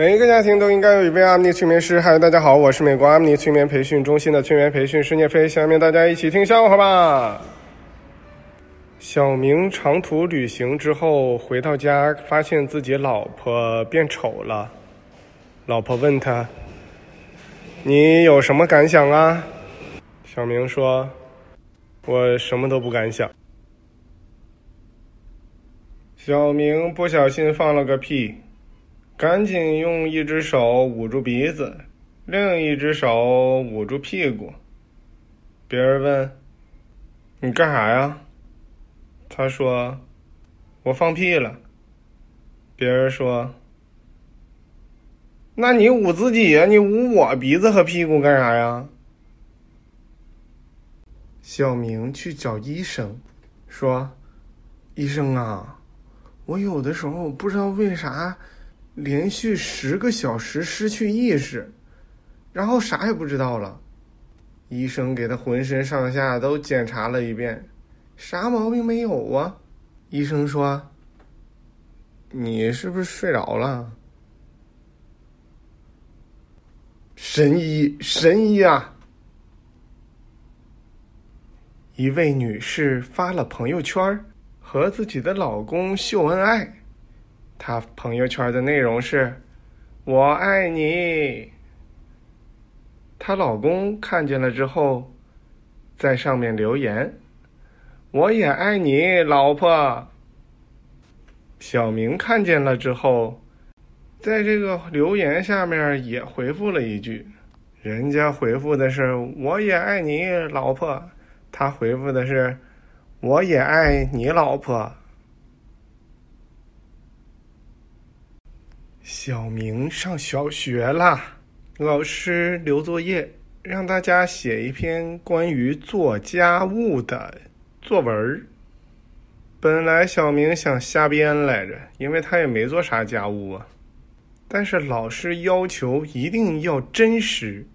每一个家庭都应该有一位阿米尼催眠师。嗨，大家好，我是美国阿米尼催眠培训中心的催眠培训师聂飞。下面大家一起听笑话吧。小明长途旅行之后回到家，发现自己老婆变丑了。老婆问他：“你有什么感想啊？”小明说：“我什么都不敢想。”小明不小心放了个屁。赶紧用一只手捂住鼻子，另一只手捂住屁股。别人问：“你干啥呀？”他说：“我放屁了。”别人说：“那你捂自己呀？你捂我鼻子和屁股干啥呀？”小明去找医生，说：“医生啊，我有的时候不知道为啥。”连续十个小时失去意识，然后啥也不知道了。医生给他浑身上下都检查了一遍，啥毛病没有啊？医生说：“你是不是睡着了？”神医，神医啊！一位女士发了朋友圈，和自己的老公秀恩爱。她朋友圈的内容是“我爱你”。她老公看见了之后，在上面留言：“我也爱你，老婆。”小明看见了之后，在这个留言下面也回复了一句：“人家回复的是‘我也爱你，老婆’，他回复的是‘我也爱你，老婆’。”小明上小学啦，老师留作业，让大家写一篇关于做家务的作文。本来小明想瞎编来着，因为他也没做啥家务啊。但是老师要求一定要真实。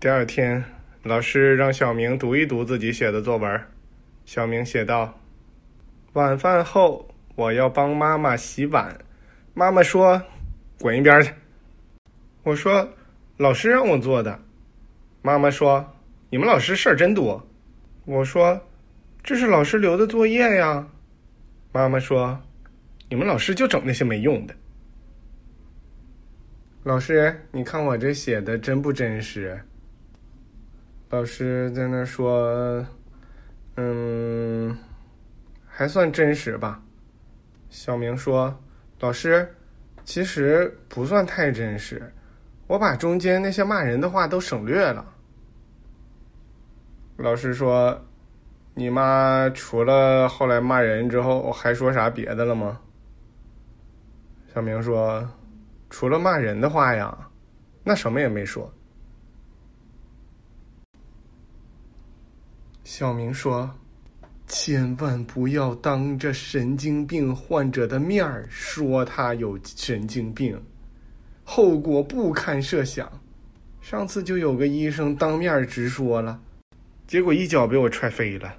第二天，老师让小明读一读自己写的作文。小明写道：“晚饭后，我要帮妈妈洗碗。”妈妈说。滚一边去！我说，老师让我做的。妈妈说，你们老师事儿真多。我说，这是老师留的作业呀。妈妈说，你们老师就整那些没用的。老师，你看我这写的真不真实？老师在那说，嗯，还算真实吧。小明说，老师。其实不算太真实，我把中间那些骂人的话都省略了。老师说：“你妈除了后来骂人之后，还说啥别的了吗？”小明说：“除了骂人的话呀，那什么也没说。”小明说。千万不要当着神经病患者的面儿说他有神经病，后果不堪设想。上次就有个医生当面直说了，结果一脚被我踹飞了。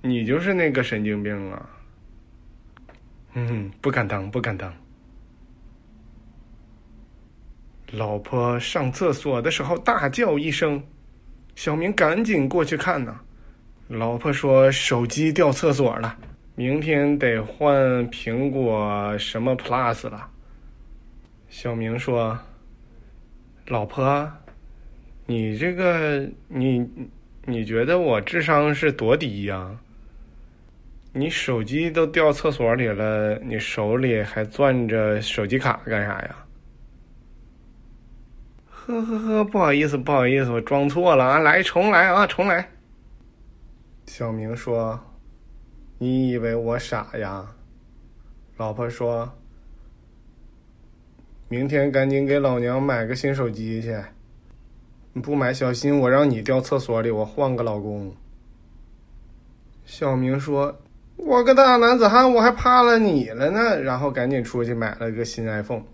你就是那个神经病啊！嗯，不敢当，不敢当。老婆上厕所的时候大叫一声，小明赶紧过去看呢。老婆说：“手机掉厕所了，明天得换苹果什么 Plus 了。”小明说：“老婆，你这个你你觉得我智商是多低呀？你手机都掉厕所里了，你手里还攥着手机卡干啥呀？”呵呵呵，不好意思，不好意思，我装错了啊！来，重来啊，重来。小明说：“你以为我傻呀？”老婆说：“明天赶紧给老娘买个新手机去，你不买，小心我让你掉厕所里，我换个老公。”小明说：“我个大男子汉，我还怕了你了呢。”然后赶紧出去买了个新 iPhone。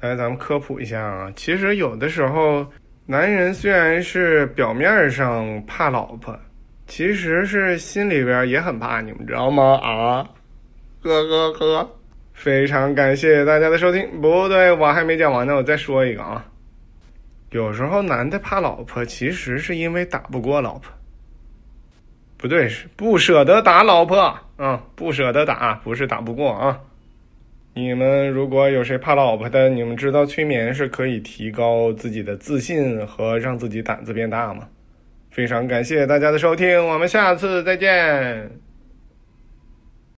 来，咱们科普一下啊，其实有的时候。男人虽然是表面上怕老婆，其实是心里边也很怕，你们知道吗？啊，呵呵呵。非常感谢大家的收听。不对，我还没讲完呢，我再说一个啊。有时候男的怕老婆，其实是因为打不过老婆。不对，是不舍得打老婆啊，不舍得打，不是打不过啊。你们如果有谁怕老婆的，你们知道催眠是可以提高自己的自信和让自己胆子变大吗？非常感谢大家的收听，我们下次再见。